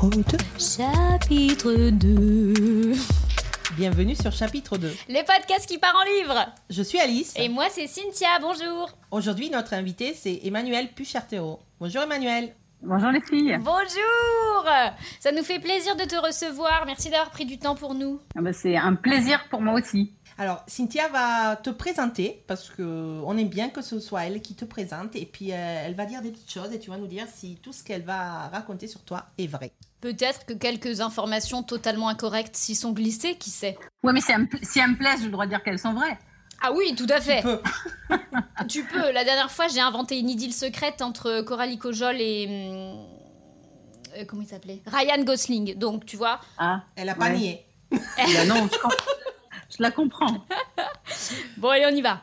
Chapitre 2. Chapitre 2. Bienvenue sur Chapitre 2. Les podcasts qui partent en livre. Je suis Alice. Et moi, c'est Cynthia. Bonjour. Aujourd'hui, notre invité, c'est Emmanuel Puchartero. Bonjour Emmanuel. Bonjour les filles. Bonjour. Ça nous fait plaisir de te recevoir. Merci d'avoir pris du temps pour nous. Ah bah, c'est un plaisir pour moi aussi. Alors, Cynthia va te présenter parce que on aime bien que ce soit elle qui te présente et puis euh, elle va dire des petites choses et tu vas nous dire si tout ce qu'elle va raconter sur toi est vrai. Peut-être que quelques informations totalement incorrectes s'y sont glissées, qui sait Ouais, mais si elles, me, si elles me plaisent, j'ai le droit de dire qu'elles sont vraies. Ah oui, tout à fait. Tu peux. Tu peux. La dernière fois, j'ai inventé une idylle secrète entre Coralie Cojol et. hum, euh, comment il s'appelait? Ryan Gosling. Donc, tu vois. Ah, Elle a pas Ouais. nié. bah non, je, je la comprends. Bon, allez, on y va.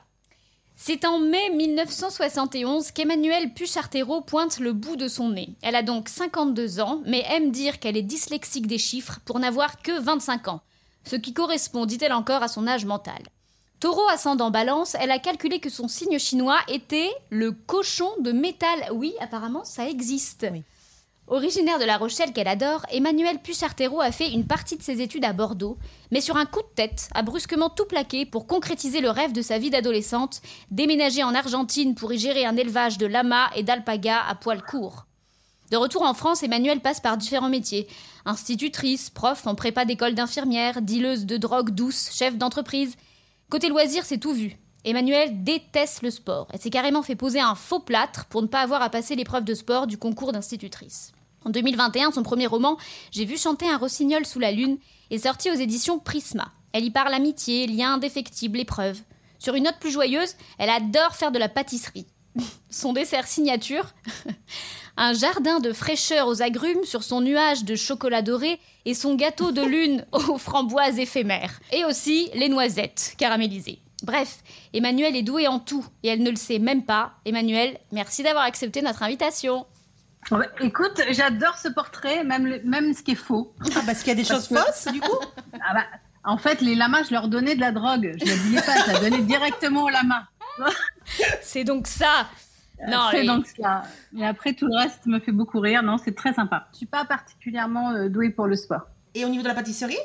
C'est en mai 1971 qu'Emmanuelle Puchartero pointe le bout de son nez. Elle a donc 52 ans, mais aime dire qu'elle est dyslexique des chiffres pour n'avoir que 25 ans. Ce qui correspond, dit-elle encore, à son âge mental. Taureau ascendant balance, elle a calculé que son signe chinois était le cochon de métal. Oui, apparemment, ça existe. Originaire de La Rochelle qu'elle adore, Emmanuelle Puchartero a fait une partie de ses études à Bordeaux, mais sur un coup de tête, a brusquement tout plaqué pour concrétiser le rêve de sa vie d'adolescente, déménager en Argentine pour y gérer un élevage de lamas et d'alpagas à poil court. De retour en France, Emmanuelle passe par différents métiers. Institutrice, prof en prépa d'école d'infirmière, dealeuse de drogue douce, chef d'entreprise. Côté loisirs, c'est tout vu. Emmanuelle déteste le sport. Elle s'est carrément fait poser un faux plâtre pour ne pas avoir à passer l'épreuve de sport du concours d'institutrice. En 2021, son premier roman, J'ai vu chanter un rossignol sous la lune, est sorti aux éditions Prisma. Elle y parle amitié, lien indéfectible, épreuve. Sur une note plus joyeuse, elle adore faire de la pâtisserie. Son dessert signature, un jardin de fraîcheur aux agrumes sur son nuage de chocolat doré et son gâteau de lune aux framboises éphémères. Et aussi les noisettes caramélisées. Bref, Emmanuelle est douée en tout et elle ne le sait même pas. Emmanuelle, merci d'avoir accepté notre invitation. Ouais, écoute, j'adore ce portrait, même, le- même ce qui est faux. Ah, parce qu'il y a des choses que- fausses du coup Ah bah, en fait, les lamas, je leur donnais de la drogue. Je ne disais pas, je la donnais directement aux lamas. C'est donc ça. Non, c'est donc ça. Et après, tout le reste me fait beaucoup rire. Non, c'est très sympa. Je suis pas particulièrement euh, douée pour le sport. Et au niveau de la pâtisserie?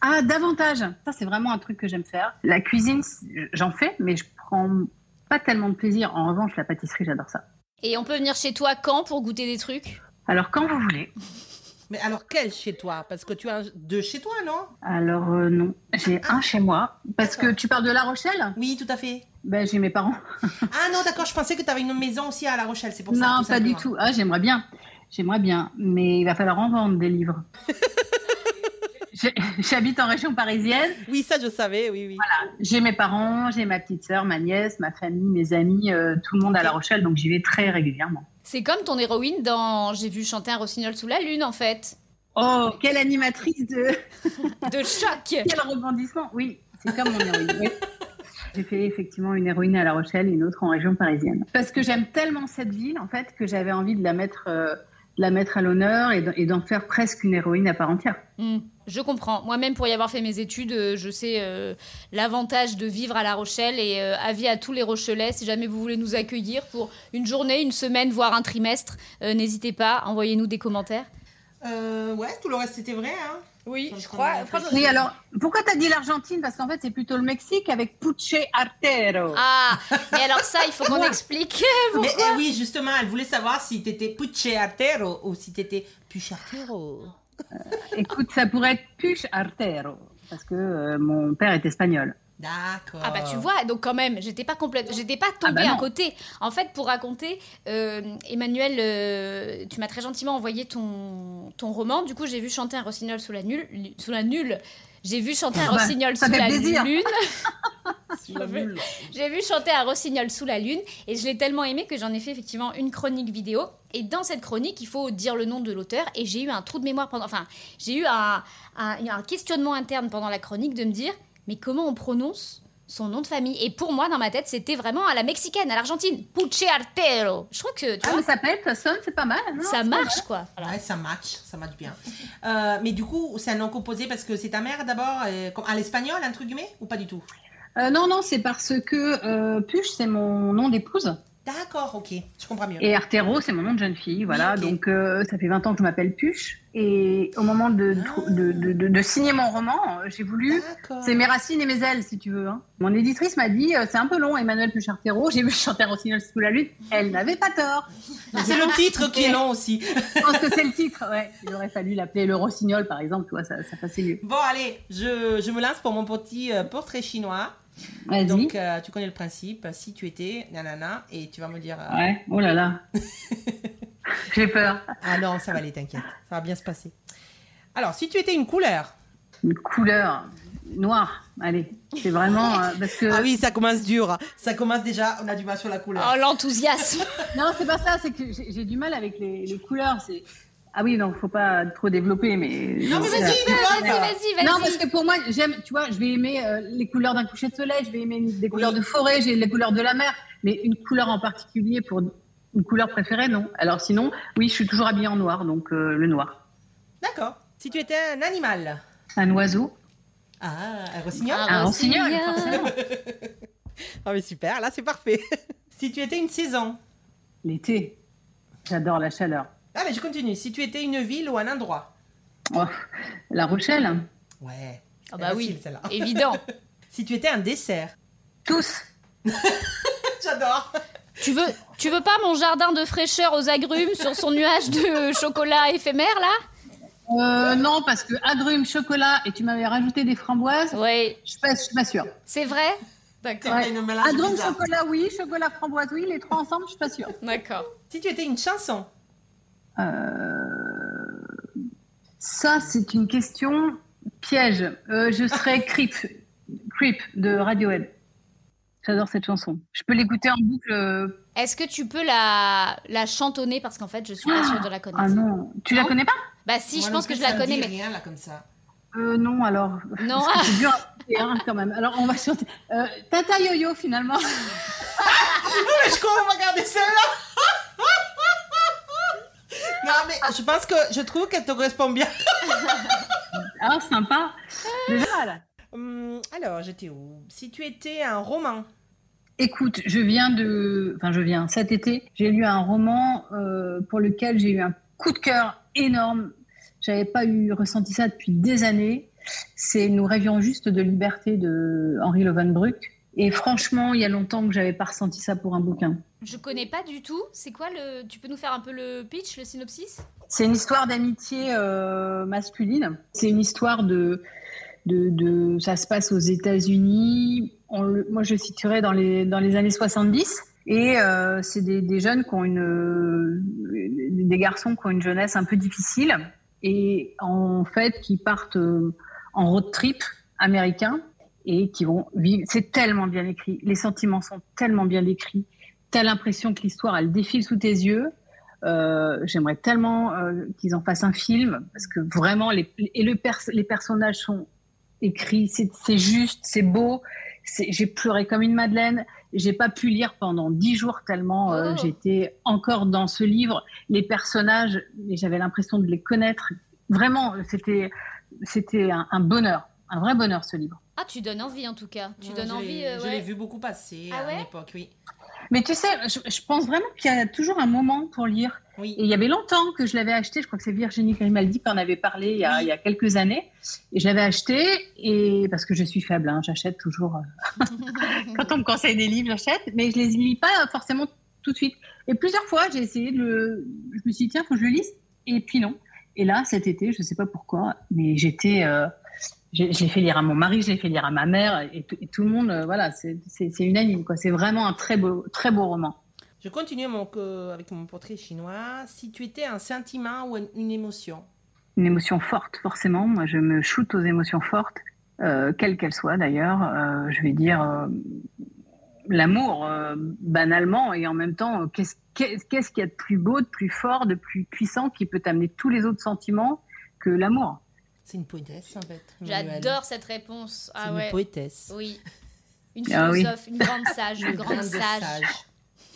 Ah, davantage. Ça, c'est vraiment un truc que j'aime faire. La cuisine, j'en fais, mais je prends pas tellement de plaisir. En revanche, la pâtisserie, j'adore ça. Et on peut venir chez toi quand pour goûter des trucs? Alors, quand vous voulez. Mais alors quel chez toi? Parce que tu as deux chez toi, non? Alors, euh, non. J'ai un chez moi. Parce que tu parles de La Rochelle? Oui, tout à fait. Ben, j'ai mes parents. Ah non, d'accord, je pensais que tu avais une maison aussi à La Rochelle, c'est pour ça. non, pas du tout. Ah, j'aimerais bien. J'aimerais bien. Mais il va falloir en vendre des livres. J'habite en région parisienne. Oui, ça je savais, oui, oui. J'ai mes parents, j'ai ma petite sœur, ma nièce, ma famille, mes amis, euh, tout le monde à La Rochelle. Donc, j'y vais très régulièrement. C'est comme ton héroïne dans J'ai vu chanter un rossignol sous la lune en fait. Oh, quelle animatrice de... De choc Quel rebondissement Oui, c'est comme mon héroïne. oui. J'ai fait effectivement une héroïne à La Rochelle et une autre en région parisienne. Parce que j'aime tellement cette ville, en fait, que j'avais envie de la mettre, euh, la mettre à l'honneur et d'en- faire presque une héroïne à part entière. Hmm, je comprends. Moi-même, pour y avoir fait mes études, euh, je sais euh, l'avantage de vivre à La Rochelle et euh, avis à tous les Rochelais. Si jamais vous voulez nous accueillir pour une journée, une semaine, voire un trimestre, euh, n'hésitez pas, envoyez-nous des commentaires. Euh, ouais, tout le reste c'était vrai, hein Oui, je crois. Oui, alors, pourquoi t'as dit l'Argentine? Parce qu'en fait, c'est plutôt le Mexique avec Puche Artero. Ah, mais alors ça, il faut qu'on explique. Mais eh oui, justement, elle voulait savoir si t'étais Pucciartero ou si t'étais Puchartero. Écoute, ça pourrait être Puche Artero. Parce que euh, mon père est espagnol. D'accord. Ah bah tu vois, donc quand même, j'étais pas complète, j'étais pas tombée Ah bah non. à côté. En fait, pour raconter, euh, Emmanuel, euh, tu m'as très gentiment envoyé ton, ton roman. Du coup, j'ai vu chanter un rossignol sous la nulle, sous la nulle. J'ai vu chanter un Ah bah, rossignol sous la lune. J'ai vu chanter un rossignol sous la lune et je l'ai tellement aimé que j'en ai fait effectivement une chronique vidéo. Et dans cette chronique, il faut dire le nom de l'auteur. Et j'ai eu un trou de mémoire pendant. Enfin, j'ai eu un, un, un questionnement interne pendant la chronique de me dire mais comment on prononce son nom de famille? Et pour moi, dans ma tête, c'était vraiment à la mexicaine, à l'Argentine. Puche Artero. Je trouve que tu Ah, vois, mais ça pète, ça sonne, c'est pas mal. non, ça marche quoi. Voilà. Ouais, ça match, ça match bien. Euh, mais du coup, c'est un nom composé parce que c'est ta mère d'abord, euh, à l'espagnol, entre guillemets, ou pas du tout? Euh, non, non, c'est parce que euh, Puche, c'est mon nom d'épouse. D'accord. ok, je comprends mieux. Et Artero, c'est mon nom de jeune fille, voilà. Donc, euh, ça fait 20 ans que je m'appelle Puche. Et au moment de, Ah. de, de, de- de signer mon roman, euh, j'ai voulu. C'est mes racines et mes ailes, si tu veux. hein. Mon éditrice m'a dit euh, c'est un peu long, Emmanuel Puche Artero. J'ai vu chanter Rossignol sous la lune. Elle n'avait pas tort. C'est le titre qui est long aussi. Je pense que c'est le titre. Ouais. Il aurait fallu l'appeler le Rossignol, par exemple. Tu vois, ça, ça passait mieux. Bon, allez, je, je me lance pour mon petit portrait chinois. Vas-y. Donc, euh, tu connais le principe. Si tu étais, nanana, et tu vas me dire. euh, Ouais. Oh là là. j'ai peur. Ah non, ça va aller, t'inquiète. Ça va bien se passer. Alors, si tu étais une couleur. Une couleur noire. Allez. C'est vraiment. euh, parce que. Ah oui, ça commence dur. Ça commence déjà, on a du mal sur la couleur. Oh, l'enthousiasme Non, c'est pas ça, c'est que j'ai j'ai du mal avec les, les couleurs. C'est ah oui, donc faut pas trop développer, mais Non, mais vas-y, Vas-y, vas-y, vas-y Non, parce que pour moi, j'aime, tu vois, je vais aimer euh, les couleurs d'un coucher de soleil, je vais aimer des couleurs de forêt, j'ai les couleurs de la mer, mais une couleur en particulier pour une couleur préférée, non. Alors sinon, oui, je suis toujours habillée en noir, donc euh, le noir. D'accord. Si tu étais un animal. Un oiseau, Ah, un rossignol un rossignol, forcément. Ah, mais super, là, c'est parfait. si tu étais une saison. L'été, j'adore la chaleur. Ah, mais je continue. Si tu étais une ville ou un endroit. Oh, la Rochelle, Ouais. Ah bah oui, facile, celle-là. évident. Si tu étais un dessert. tous. J'adore. Tu veux, tu veux pas mon jardin de fraîcheur aux agrumes sur son nuage de chocolat éphémère là? Euh, non, parce que agrumes, chocolat, et tu m'avais rajouté des framboises, Ouais, je suis pas, je suis pas sûre. c'est vrai? D'accord. Ouais. Agrumes, bizarre. chocolat, oui, chocolat, framboise, oui, les trois ensemble, je suis pas sûre. D'accord. Si tu étais une chanson. Euh, Ça, c'est une question piège. Euh, je serais Creep, Creep de Radiohead. J'adore cette chanson. Je peux l'écouter en boucle. euh, Est-ce que tu peux la, la chantonner? Parce qu'en fait je suis pas sûre de la connaître. Ah non, tu la Non? connais pas? Bah si, Moi je non pense que je la connais, mais rien, là, comme ça. euh, Non, alors. non? C'est dur à écouter, hein, quand même. Alors, on va chanter. Euh, Tata Yo-Yo, finalement. Mais je crois qu'on va garder celle-là. Non, mais je pense que je trouve qu'elle te correspond bien. Ah, sympa. Déjà. Hum, alors, j'étais où? Si tu étais un roman. Écoute, je viens de. Enfin, je viens. Cet été, j'ai lu un roman euh, pour lequel j'ai eu un coup de cœur énorme. J'avais pas eu ressenti ça depuis des années. C'est Nous rêvions juste de liberté de Henri Lovenbruck. Et franchement, il y a longtemps que j'avais pas ressenti ça pour un bouquin. Je connais pas du tout. C'est quoi le. Tu peux nous faire un peu le pitch, le synopsis? C'est une histoire d'amitié euh, masculine. C'est une histoire de, de, de- ça se passe aux États-Unis. Moi, je situerais dans les dans les années 70. Et euh, c'est des, des jeunes qui ont une, euh, des garçons qui ont une jeunesse un peu difficile et en fait qui partent en road trip américain et qui vont vivre. C'est tellement bien écrit. Les sentiments sont tellement bien décrits. T'as l'impression que l'histoire elle défile sous tes yeux. Euh, J'aimerais tellement euh, qu'ils en fassent un film parce que vraiment les et le pers- les personnages sont écrits, c'est juste, c'est beau. J'ai pleuré comme une madeleine. J'ai pas pu lire pendant dix jours tellement euh, Oh. j'étais encore dans ce livre. Les personnages, j'avais l'impression de les connaître. Vraiment, c'était c'était un, un bonheur, un vrai bonheur ce livre. Ah, tu donnes envie en tout cas. Tu Ouais, donnes je envie. l'ai- euh, Je ouais. l'ai vu beaucoup passer Ah à ouais? l'époque, oui. Mais tu sais, je, je pense vraiment qu'il y a toujours un moment pour lire. Oui. Et il y avait longtemps que je l'avais acheté. Je crois que c'est Virginie Grimaldi qui en avait parlé il y a, Oui. il y a quelques années. Et je l'avais acheté et parce que je suis faible, hein, j'achète toujours. Quand on me conseille des livres, j'achète, mais je les lis pas forcément tout de suite. Et plusieurs fois, j'ai essayé de le. Je me suis dit tiens, faut que je le lise. Et puis non. Et là, cet été, je sais pas pourquoi, mais j'étais. euh, je l'ai fait lire à mon mari, je l'ai fait lire à ma mère, et, tout- et tout le monde, euh, voilà, c'est unanime, quoi. C'est vraiment un très beau, très beau roman. Je continue mon, avec mon portrait chinois. Si tu étais un sentiment ou une- émotion? une émotion forte, forcément. Moi, je me shoote aux émotions fortes, euh, quelles qu'elles soient d'ailleurs. Euh, je vais dire euh, l'amour, euh, banalement, et en même temps, qu'est-ce qu'il y a de plus beau, de plus fort, de plus puissant qui peut amener tous les autres sentiments que l'amour? C'est une poétesse, en fait. J'adore cette réponse. C'est Ah une ouais. poétesse. Oui. Une Ah oui. philosophe, une grande sage, une Une grande sage.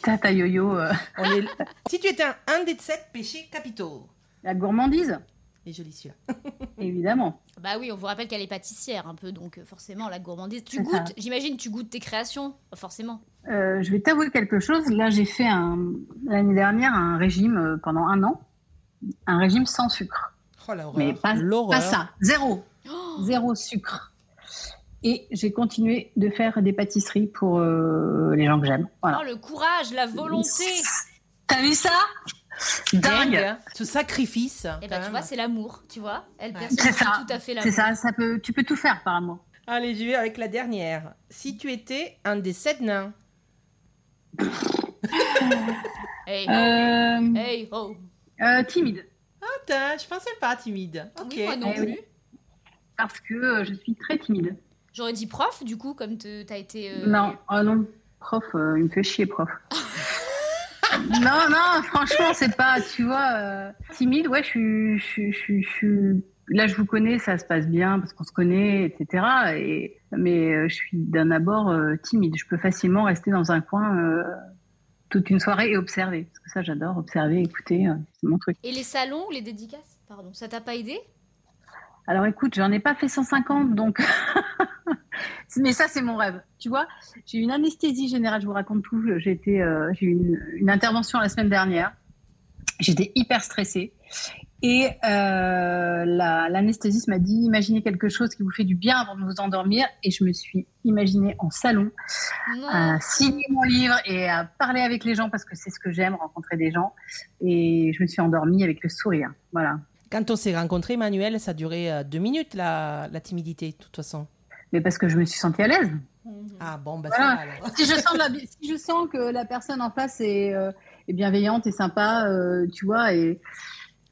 Tata yo-yo, euh, est- Si tu étais un, un des sept péchés capitaux. la gourmandise, Et joli celui-là. Évidemment. Bah oui, on vous rappelle qu'elle est pâtissière un peu, donc euh, forcément la gourmandise. Tu goûtes, j'imagine, tu goûtes tes créations, forcément. Euh, je vais t'avouer quelque chose. Là, j'ai fait un- l'année dernière un régime euh, pendant un an, un régime sans sucre. Oh. Mais pas, pas ça, zéro, Oh, zéro sucre. Et j'ai continué de faire des pâtisseries pour euh, les gens que j'aime. Voilà. oh, le courage, la volonté. T'as vu ça? Dingue. Ce sacrifice. Et quand bah tu même. vois, c'est l'amour, tu vois. Elle Ouais. C'est ça. tout à fait l'amour. C'est ça, ça peut, tu peux tout faire par amour. Allez, je vais avec la dernière. Si tu étais un des sept nains. Hey, Euh, hey, oh. euh, timide, je pensais pas timide. Ok. Oui, moi non Eh oui. plus. parce que euh, je suis très timide. J'aurais dit prof, du coup, comme t'as été. euh, Non, oh non, prof, euh, il me fait chier, prof. non, non, franchement, c'est pas, tu vois, euh, timide, ouais, je suis, je, suis- je, suis- je suis- là, je vous connais, ça se passe bien parce qu'on se connaît, etc. Et, mais euh, je suis d'un abord euh, timide. Je peux facilement rester dans un coin euh, toute une soirée et observer. Parce que ça, j'adore, observer, écouter, euh, c'est mon truc. Et les salons ou les dédicaces Pardon, ça t'a pas aidé? Alors écoute, j'en ai pas fait 150, donc. Mais ça, c'est mon rêve. Tu vois, j'ai eu une anesthésie générale, je vous raconte tout. J'ai été, euh, j'ai eu une, une intervention la semaine dernière. J'étais hyper stressée. Et euh, la- l'anesthésiste m'a dit imaginez quelque chose qui vous fait du bien avant de vous endormir. Et je me suis imaginée en salon à signer mon livre et à parler avec les gens parce que c'est ce que j'aime, rencontrer des gens. Et je me suis endormie avec le sourire. Voilà. Quand on s'est rencontrés, Emmanuel, ça a duré euh, deux minutes, la, la timidité, de toute façon. Mais parce que je me suis sentie à l'aise. Ah bon, bah Voilà. ça si je sens la- si je sens que la personne en face est, euh, est bienveillante et sympa, euh, tu vois, et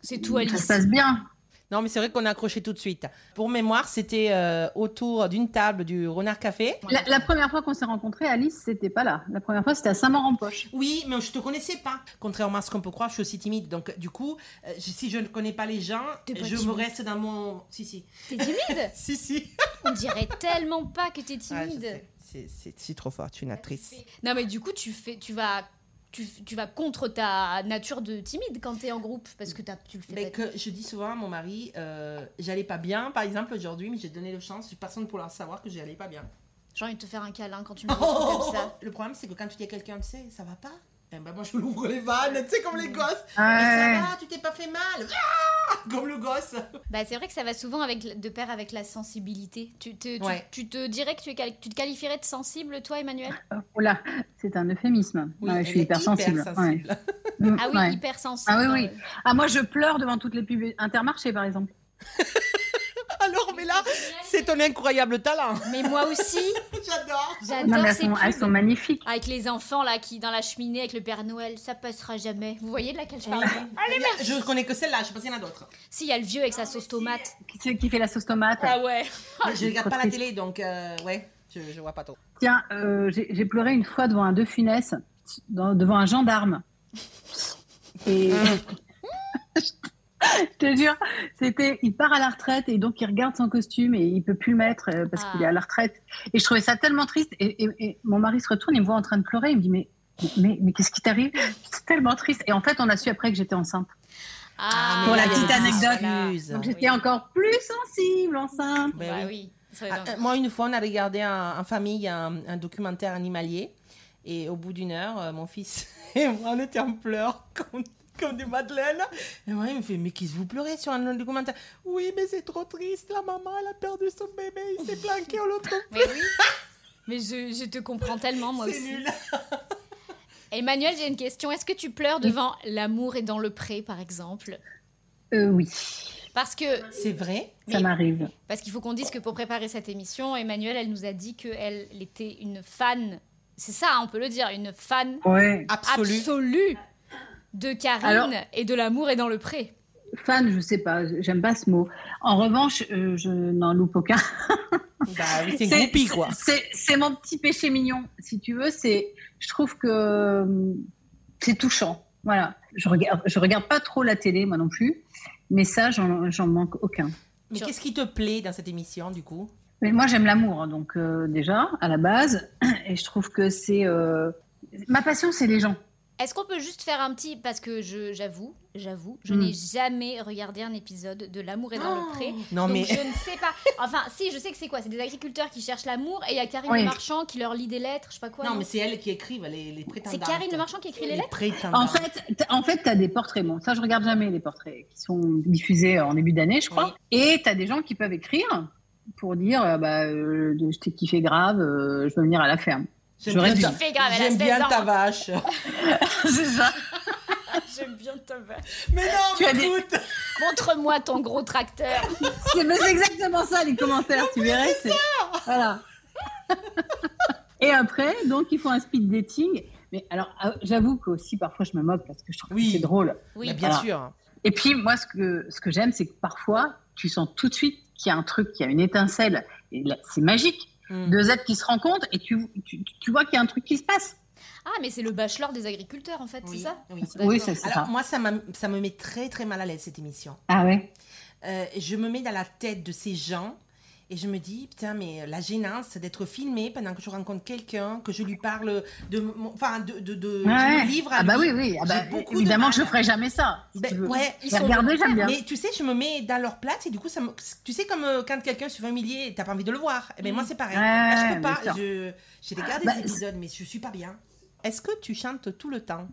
C'est tout, ça Alice. se passe bien. Non, mais c'est vrai qu'on a accroché tout de suite. Pour mémoire, c'était euh, autour d'une table du Renard Café. La, la première fois qu'on s'est rencontrés, Alice, c'était pas là. La première fois, c'était à Saint-Maur-en-Poche. Oui, mais je te connaissais pas. Contrairement à ce qu'on peut croire, je suis aussi timide. Donc, du coup, euh, si je ne connais pas les gens, pas je me reste dans mon. Si, si. T'es timide Si, si. On dirait tellement pas que t'es Ouais, je timide. c'est c'est trop fort, tu es une actrice. non, mais du coup, tu, fais, tu, vas, tu, tu vas contre ta nature de timide quand t'es en groupe parce que t'as- tu le fais Mais pas. que je dis souvent à mon mari, euh, j'allais pas bien, par exemple, aujourd'hui, mais j'ai donné le chance, personne pour leur savoir que j'allais pas bien. J'ai envie de te faire un câlin quand tu me dis trucs comme ça. Le problème, c'est que quand tu dis à quelqu'un, tu sais, ça va pas Eh ben, moi, je l'ouvre les vannes, tu sais, comme les gosses. Et ça Ouais. va, tu t'es pas fait mal Ah Comme le gosse. Bah, c'est vrai que ça va souvent avec, de pair avec la sensibilité. Tu te, tu, Ouais. tu te dirais que tu, es quali- tu te qualifierais de sensible, toi, Emmanuel? Oh là, c'est un euphémisme. Oui, Ouais, elle je suis hyper sensible. Ouais. Mm, Ah oui, ouais. hypersensible. Ah oui, oui. Ah, moi, je pleure devant toutes les pubs Intermarché, par exemple. Alors, mais là, c'est ton incroyable talent. Mais moi aussi, J'adore. J'adore ces sont, elles sont magnifiques. Avec les enfants là qui dans la cheminée avec le Père Noël, ça passera jamais. Vous voyez de laquelle je parle? Je connais que celle-là, je sais pas s'il y en a d'autres. Si, il y a le vieux avec sa sauce tomate. Qui, c'est qui fait la sauce tomate Ah ouais. Je regarde pas la télé, donc euh, ouais, je, je vois pas trop. Tiens, euh, j'ai j'ai pleuré une fois devant un De Funès, dans- devant un gendarme. Et je te jure, c'était, il part à la retraite et donc il regarde son costume et il peut plus le mettre euh, parce Ah. qu'il est à la retraite. Et je trouvais ça tellement triste. Et, et- et mon mari se retourne, il me voit en train de pleurer, il me dit mais mais, mais qu'est-ce qui t'arrive? C'est tellement triste. Et en fait, on a su après que j'étais enceinte. Ah, Pour la petite anecdote. Donc Oui. j'étais encore plus sensible enceinte. Ben Bah oui. Ah, euh, moi, une fois, on a regardé en, en famille un, un documentaire animalier. Et au bout d'une heure, euh, mon fils et moi, on était en pleurs comme, comme des madeleines. Et moi, il me fait Mais qu'est-ce que vous pleurez sur un documentaire? Oui, mais c'est trop triste. La maman, elle a perdu son bébé. Il s'est planqué, on le trouve. Mais oui. Mais je, je te comprends tellement moi C'est aussi. nul. Emmanuel, j'ai une question. Est-ce que tu pleures devant L'amour est dans le pré, par exemple? Euh, oui, Parce que C'est vrai? Ça m'arrive. Parce qu'il faut qu'on dise que pour préparer cette émission, Emmanuel, elle nous a dit qu'elle elle était une fan, c'est ça, on peut le dire, une fan Ouais. Absolue de Karine Alors- et de l'amour est dans le pré. Fan, je sais pas, j'aime pas ce mot. En revanche, euh, je n'en loupe aucun. Bah oui, c'est groupie, quoi. C'est mon petit péché mignon, si tu veux. C'est, je trouve que euh, c'est touchant. Voilà. Je regarde, je regarde pas trop la télé, moi non plus. Mais ça, j'en manque aucun. Mais qu'est-ce qui te plaît dans cette émission, du coup? Mais moi, j'aime l'amour, hein, donc euh, déjà à la base, et je trouve que c'est euh, ma passion, c'est les gens. Est-ce qu'on peut juste faire un petit parce que je j'avoue, j'avoue, je Mm. n'ai jamais regardé un épisode de L'amour est dans le pré. Non, donc mais. je ne sais pas. Enfin, si, je sais que c'est quoi C'est des agriculteurs qui cherchent l'amour et il y a Karine Oui. Le Marchand qui leur lit des lettres, je sais pas quoi. Non, non mais c'est elle qui écrivent les, les prétendantes. C'est Karine Le Marchand qui écrit les Les lettres. En fait, en fait, t'as des portraits. Bon, ça, je regarde jamais les portraits qui sont diffusés en début d'année, je crois. Et t'as des gens qui peuvent écrire pour dire, euh, bah, euh, je t'ai kiffé grave, euh, je veux venir à la ferme. J'aime bien, Tu fais grave, j'aime 16 bien ta vache. c'est ça. J'aime bien ta vache. Mais non, Tu mais as des- écoute. Montre-moi ton gros tracteur. C'est mais c'est exactement ça les commentaires, tu verrais. c'est- Voilà. Et après, donc ils font un speed dating. Mais alors, euh, j'avoue qu'aussi parfois je me moque parce que je trouve Oui. que c'est drôle. Oui. Mais bien sûr. Et puis moi, ce que ce que j'aime, c'est que parfois tu sens tout de suite qu'il y a un truc, qu'il y a une étincelle. Et là, c'est magique. Mm. Deux êtres qui se rencontrent et tu, tu, tu vois qu'il y a un truc qui se passe. Ah, mais c'est le bachelor des agriculteurs en fait, Oui, c'est ça oui. C'est c'est Alors, ça. moi, ça, ça me met très, très mal à l'aise, cette émission. Ah ouais? Euh, je me mets dans la tête de ces gens et je me dis, putain, mais la gênance d'être filmé pendant que je rencontre quelqu'un, que je lui parle de mon. Enfin, de. de, de je Ouais. me livre à Ah bah lui. oui, oui. Ah bah, évidemment, je ferai jamais ça. si Ben, tu veux. ouais, Ils Mais sont regardez, j'aime bien. Mais tu sais, je me mets dans leur place et du coup, ça me... tu sais, comme euh, quand quelqu'un se fait humilier et t'as pas envie de le voir. Eh ben, moi, c'est pareil. Ouais, Là, je peux pas. Je... J'ai regardé Bah, des épisodes, mais je suis pas bien. Est-ce que tu chantes tout le temps?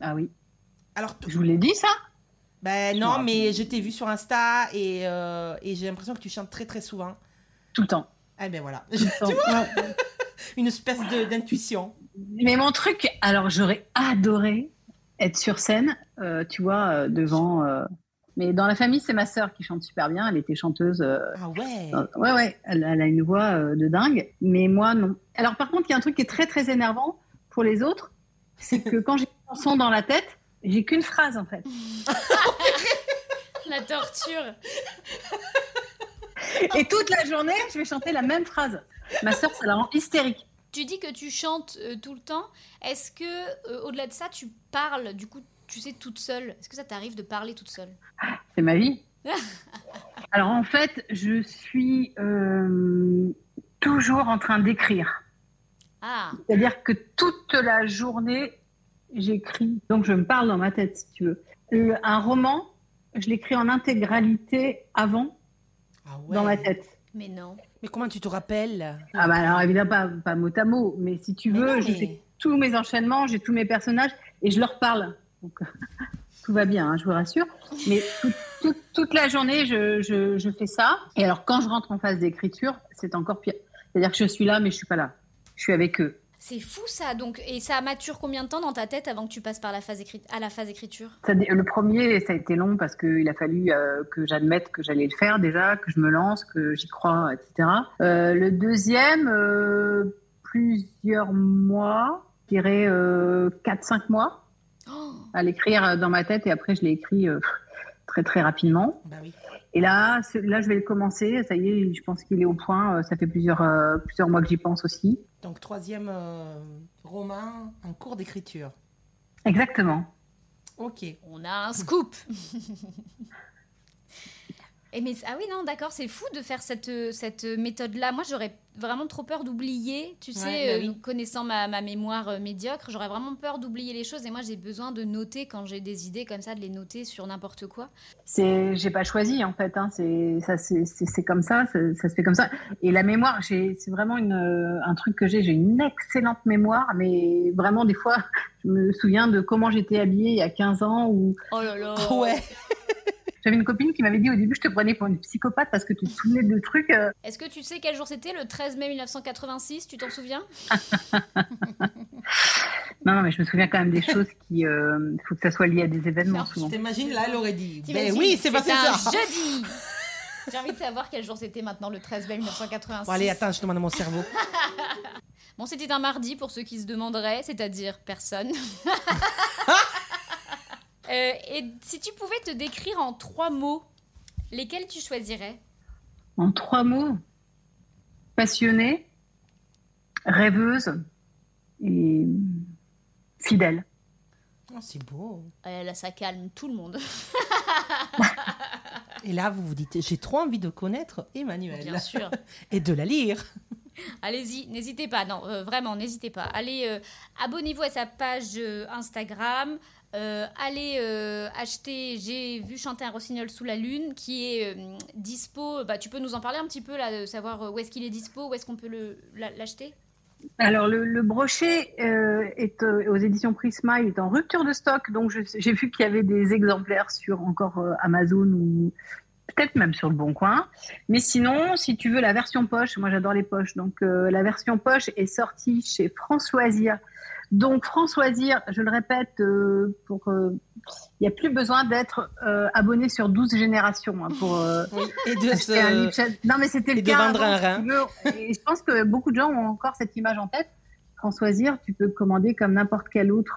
Ah oui. Alors, Je vous l'ai dit ça. Ben non, mais je t'ai vu sur Insta et, euh, et j'ai l'impression que tu chantes très très souvent. Tout le temps. Eh ben voilà, Tout le temps. Ouais. une espèce d'intuition. Mais mon truc, alors j'aurais adoré être sur scène, euh, tu vois, euh, devant. euh, Mais dans la famille, c'est ma sœur qui chante super bien. Elle était chanteuse. euh, Ah ouais. ouais, ouais. Elle, elle a une voix de dingue. Mais moi, non. Alors par contre, il y a un truc qui est très très énervant pour les autres, c'est que quand j'ai une chanson dans la tête, j'ai qu'une phrase en fait. La torture. Et toute la journée, je vais chanter la même phrase. Ma sœur, ça la rend hystérique. Tu dis que tu chantes euh, tout le temps. Est-ce que, euh, au-delà de ça, tu parles, du coup, tu sais, toute seule? Est-ce que ça t'arrive de parler toute seule? C'est ma vie. Alors en fait, je suis euh, toujours en train d'écrire. Ah, C'est-à-dire que toute la journée, j'écris. Donc je me parle dans ma tête, si tu veux. Le- un roman, je l'écris en intégralité avant, Ah ouais. dans ma tête. mais non. Mais comment tu te rappelles? Ah bah alors évidemment pas, pas mot à mot, mais si tu Mais veux, non, je mais- fais tous mes enchaînements, j'ai tous mes personnages et je leur parle. Donc tout va bien, hein, je vous rassure. Mais tout- tout- toute la journée, je, je- je fais ça. Et alors quand je rentre en phase d'écriture, c'est encore pire. C'est-à-dire que je suis là, mais je suis pas là. Je suis avec eux. C'est fou ça. Donc, et ça mature combien de temps dans ta tête avant que tu passes par la phase écrit... à la phase écriture? Ça le premier, ça a été long parce qu'il a fallu euh, que j'admette que j'allais le faire déjà, que je me lance, que j'y crois, etc. Euh, le deuxième, euh, plusieurs mois, je dirais euh, 4-5 mois Oh, à l'écrire dans ma tête et après je l'ai écrit euh, très très rapidement. Bah oui. Et là, ce- là je vais le commencer, ça y est, je pense qu'il est au point, euh, ça fait plusieurs, euh, plusieurs mois que j'y pense aussi. Donc troisième euh, roman en cours d'écriture. Exactement. Ok. On a un scoop. Et mais ah oui non d'accord c'est fou de faire cette cette méthode là moi j'aurais vraiment trop peur d'oublier tu sais Ouais, bah oui. euh, connaissant ma, ma mémoire euh, médiocre j'aurais vraiment peur d'oublier les choses et moi j'ai besoin de noter quand j'ai des idées comme ça de les noter sur n'importe quoi C'est, j'ai pas choisi en fait. Hein. C'est, ça, c'est, c'est, c'est comme ça, ça, ça se fait comme ça. Et la mémoire, j'ai, c'est vraiment une, euh, un truc que j'ai. J'ai une excellente mémoire, mais vraiment des fois, je me souviens de comment j'étais habillée il y a 15 ans. Ou oh là là ouais. J'avais une copine qui m'avait dit au début, je te prenais pour une psychopathe parce que tu te souvenais de trucs. euh, est-ce que tu sais quel jour c'était le 13 mai 1986 tu t'en souviens? Non, non, mais je me souviens quand même des choses qui, il faut que ça soit lié à des événements Non, souvent. T'imagines là, elle aurait dit. Ben oui, c'est passé un ça. jeudi j'ai envie de savoir quel jour c'était maintenant le 13 mai 1986 Bon, allez, attends, je demande à mon cerveau. Bon, c'était un mardi pour ceux qui se demanderaient, c'est-à-dire personne. Euh, et si tu pouvais te décrire en trois mots, lesquels tu choisirais En trois mots passionnée, rêveuse et fidèle. Oh, c'est beau. Euh, Là, ça calme tout le monde. Et là, vous vous dites, j'ai trop envie de connaître Emmanuel Bien sûr. et de la lire. Allez-y, n'hésitez pas. Non, euh, vraiment, n'hésitez pas. Allez, euh, abonnez-vous à sa page euh, Instagram. Euh, allez euh, acheter, j'ai vu chanter un rossignol sous la lune qui est euh, dispo. Bah, tu peux nous en parler un petit peu là, de savoir euh, où est-ce qu'il est dispo, où est-ce qu'on peut l'acheter? Alors, le, le brochet euh, est aux éditions Prisma, il est en rupture de stock. Donc, j'ai vu qu'il y avait des exemplaires sur encore Amazon ou peut-être même sur le Bon Coin. Mais sinon, si tu veux la version poche, moi j'adore les poches. Donc, la version poche est sortie chez Françoisir. Donc, Françoisir, je le répète, euh, pour, euh, il n'y a plus besoin d'être euh, abonné sur 12 générations hein, pour. euh, Oui, et de acheter un Non, mais c'était le de cas vendre avant, un rein. Et je pense que beaucoup de gens ont encore cette image en tête. Françoisir, tu peux commander comme n'importe quel autre.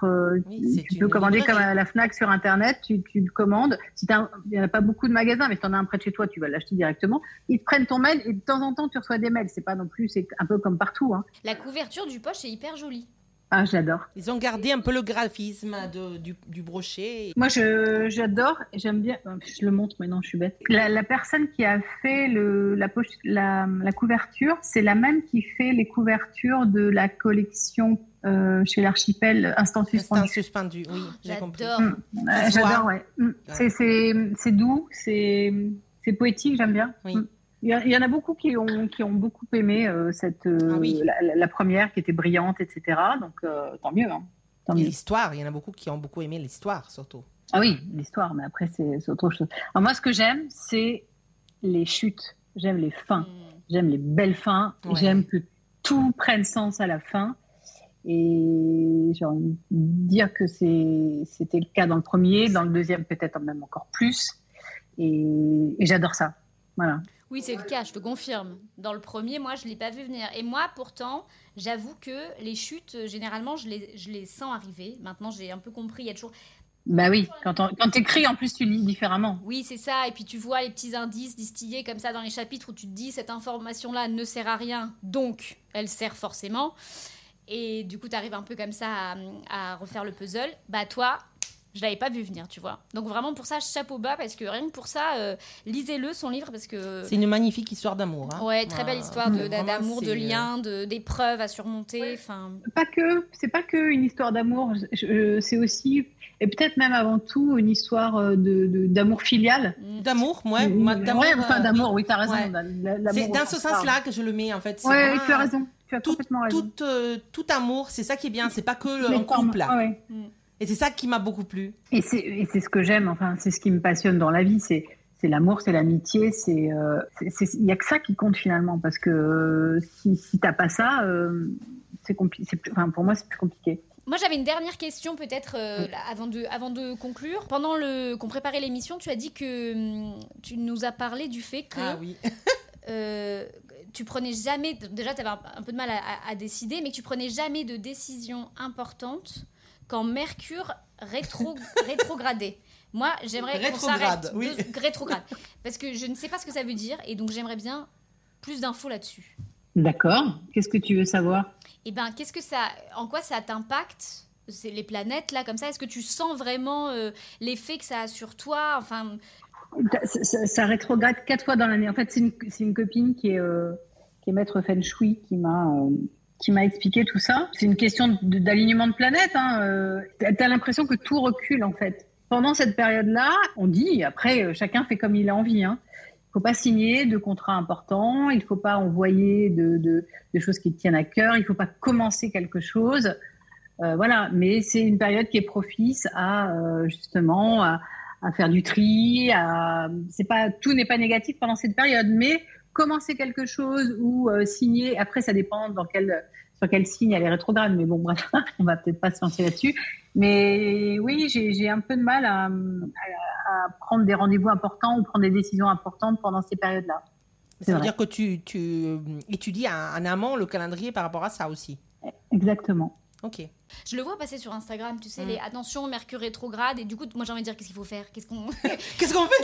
Oui, tu- peux commander librairie. comme à la Fnac sur Internet. Tu, tu le commandes. Si t'as un- il n'y en a pas beaucoup de magasins, mais si tu en as un près de chez toi, tu vas l'acheter directement. Ils te prennent ton mail et de temps en temps, tu reçois des mails. C'est pas non plus, c'est un peu comme partout. Hein. La couverture du poche est hyper jolie. Ah, j'adore. Ils ont gardé un peu le graphisme de- du, du brochet. Moi, je, j'adore, et j'aime bien. euh, Je le montre maintenant, je suis bête. La, la personne qui a fait le, la, poche, la, la couverture, c'est la même qui fait les couvertures de la collection euh, chez l'archipel Instant Instant Suspendu. suspendu, oui, j'ai compris. J'adore. Mm. Euh, j'adore, ouais. Mm. C'est, doux, c'est, c'est poétique, j'aime bien. Oui. Mm. Il y, en a beaucoup qui ont, qui ont beaucoup aimé euh, cette, euh, Ah oui. la, première qui était brillante, etc. Donc, euh, tant mieux. Hein. Tant Et mieux. l'histoire, il y en a beaucoup qui ont beaucoup aimé l'histoire, surtout. Ah oui, l'histoire, mais après, c'est c'est autre chose. Alors moi, ce que j'aime, c'est les chutes. J'aime les fins. Mm. J'aime les belles fins. Ouais. J'aime que tout prenne sens à la fin. Et j'ai envie de dire que c'est- c'était le cas dans le premier, dans le deuxième peut-être même encore plus. Et, et j'adore ça. Voilà. Oui, c'est le cas, je te confirme. Dans le premier, moi, je ne l'ai pas vu venir. Et moi, pourtant, j'avoue que les chutes, euh, généralement, je les, je les sens arriver. Maintenant, j'ai un peu compris, il y a toujours... Bah oui, quand, on- quand t'écris, en plus, tu lis différemment. Oui, c'est ça. Et puis, tu vois les petits indices distillés comme ça dans les chapitres où tu te dis, cette information-là ne sert à rien, donc elle sert forcément. Et du coup, tu arrives un peu comme ça à, à refaire le puzzle. Bah, toi... Je l'avais pas vu venir, tu vois. Donc vraiment pour ça, chapeau bas, parce que rien que pour ça, euh, lisez-le son livre, parce que C'est une magnifique histoire d'amour. hein. Ouais, très belle histoire d'amour, de euh, liens, de- d'épreuves à surmonter. Enfin, Pas que, c'est pas que une histoire d'amour. C'est aussi, et peut-être même avant tout, une histoire euh, de- de- d'amour filial. mm. D'amour, ouais. moi, Ouais, d'amour, enfin d'amour, oui, t'as raison. Ouais. l'amour C'est dans ce sens-là que je le mets, en fait. Ouais, vraiment, tu as raison. Tu as Tout, complètement raison. tout, euh, tout amour, c'est ça qui est bien. C'est pas que le- couple. ouais, ouais. Et c'est ça qui m'a beaucoup plu. Et c'est et c'est ce que j'aime. Enfin, c'est ce qui me passionne dans la vie. C'est c'est l'amour, c'est l'amitié. C'est euh, il y a que ça qui compte finalement parce que euh, si si t'as pas ça, euh, c'est compliqué. Enfin, pour moi, c'est plus compliqué. Moi, j'avais une dernière question, peut-être, euh, là, avant, de, avant de conclure. Pendant le qu'on préparait l'émission, tu as dit que hum, tu nous as parlé du fait que Ah oui. euh, tu prenais jamais. Déjà, tu avais un, un peu de mal à, à- à décider, mais que tu prenais jamais de décision importante quand Mercure rétro, rétrogradait. Moi, j'aimerais qu'on Rétrograde, s'arrête. oui. de- rétrograde. Parce que je ne sais pas ce que ça veut dire, et donc j'aimerais bien plus d'infos là-dessus. D'accord. Qu'est-ce que tu veux savoir? Eh ben, qu'est-ce que ça, en quoi ça t'impacte C'est les planètes là, comme ça? Est-ce que tu sens vraiment euh, l'effet que ça a sur toi? Enfin, ça, ça- ça rétrograde quatre fois dans l'année. En fait, c'est une, c'est une copine qui est, euh, qui est maître Feng Shui qui m'a euh, qui m'a expliqué tout ça. C'est une question d'alignement de planètes. Hein. Euh, T'as t'as l'impression que tout recule en fait. Pendant cette période-là, on dit, après, euh, chacun fait comme il a envie. Hein. Il faut pas signer de contrats importants, il faut pas envoyer de, choses qui te tiennent à cœur, il faut pas commencer quelque chose. Euh, voilà, mais c'est une période qui est propice à justement à, faire du tri. Pas tout n'est pas négatif pendant cette période, mais commencer quelque chose ou euh, signer. Après, ça dépend dans quel sur quel signe elle est rétrograde. Mais bon, bref, on va peut-être pas se lancer là-dessus. Mais oui, j'ai j'ai un peu de mal à, à- à prendre des rendez-vous importants ou prendre des décisions importantes pendant ces périodes-là. Ça veut vrai. dire que tu, tu euh, étudies en, en amont le calendrier par rapport à ça aussi. Exactement. Ok. je le vois passer sur Instagram, tu sais, Mm. les attention Mercure rétrograde, et du coup, moi j'ai envie de dire qu'est-ce qu'il faut faire, qu'est-ce qu'on, Qu'est-ce qu'on fait?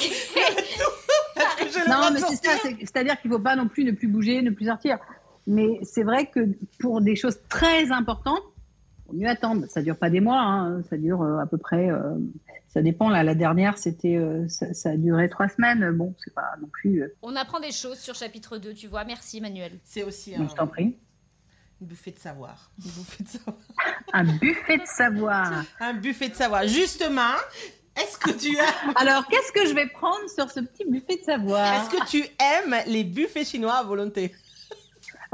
Non, mais c'est ça. c'est- C'est-à-dire qu'il ne faut pas non plus ne plus bouger, ne plus sortir. Mais c'est vrai que pour des choses très importantes, mieux attendre. Ça dure pas des mois, hein. ça dure euh, à peu près. euh, ça dépend. Là, la dernière, c'était, euh, ça, ça a duré trois semaines. Bon, c'est pas non plus. euh, On apprend des choses sur chapitre 2, tu vois. Merci, Manuel. C'est aussi je t'en un, prie. une buffet de savoir. Une buffet de savoir. Un buffet de savoir. Un buffet de savoir. Justement, est-ce que tu aimes, Alors, qu'est-ce que je vais prendre sur ce petit buffet de savoir est-ce que tu aimes les buffets chinois à volonté?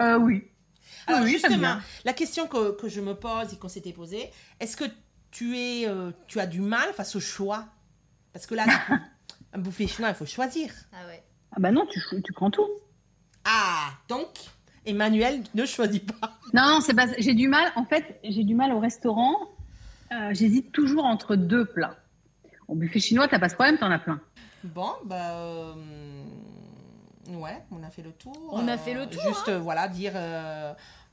Euh, Oui. Alors oui, justement, la question que, que je me pose et qu'on s'était posée, est-ce que tu es, euh, tu as du mal face au choix? Parce que là, un buffet chinois, il faut choisir. Ah ouais. Ah bah non, tu prends tout. Ah, donc Emmanuel ne choisit pas. Non, c'est pas. J'ai du mal. En fait, j'ai du mal au restaurant. Euh, J'hésite toujours entre deux plats. Au buffet chinois, t'as pas ce problème, t'en as plein. Bon, bah. euh, ouais, on a fait le tour. On a fait le tour, Juste, euh, voilà, dire. euh,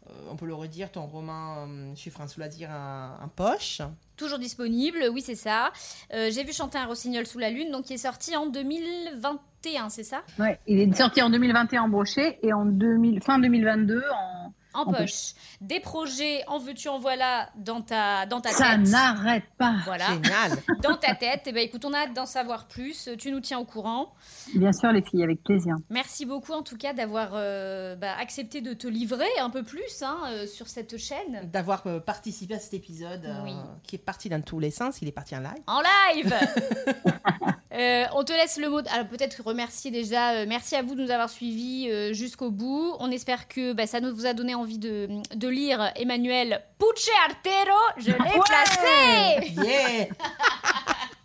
euh, on peut le redire, ton roman euh, chez François Lazire un, un poche. Toujours disponible, oui, c'est ça. Euh, J'ai vu chanter un rossignol sous la lune, donc qui est sorti en 2021, c'est ça? Ouais, il est sorti en 2021 en brochet et en 2000, fin 2022 en. En En poche. Des projets, en veux-tu, en voilà, dans ta, dans ta Ça tête. n'arrête pas. Voilà, Génial. dans ta tête. Eh ben, écoute, on a hâte d'en savoir plus. Tu nous tiens au courant. Bien sûr, les filles, avec plaisir. Merci beaucoup, en tout cas, d'avoir euh, bah, accepté de te livrer un peu plus hein, euh, sur cette chaîne. D'avoir euh, participé à cet épisode euh, Oui. qui est parti dans tous les sens. Il est parti en live. En live Euh, On te laisse le mot. de- Alors peut-être remercier déjà. euh, merci à vous de nous avoir suivis euh, jusqu'au bout. On espère que bah, ça nous vous a donné envie de, de lire Emmanuel Pucce Artero. Je l'ai Ouais placé. Yeah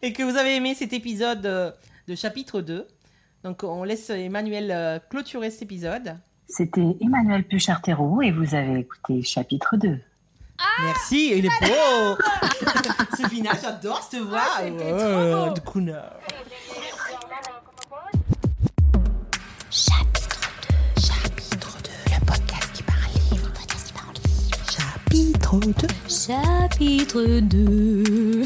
Et que vous avez aimé cet épisode euh, de chapitre 2. Donc on laisse Emmanuel euh, clôturer cet épisode. C'était Emmanuel Puchartero et vous avez écouté chapitre 2. Merci, il est beau Ce final, j'adore cette voix Ah, c'était trop beau. de Crooner. Chapitre 2, le podcast qui parle livre. Chapitre 2. Chapitre 2.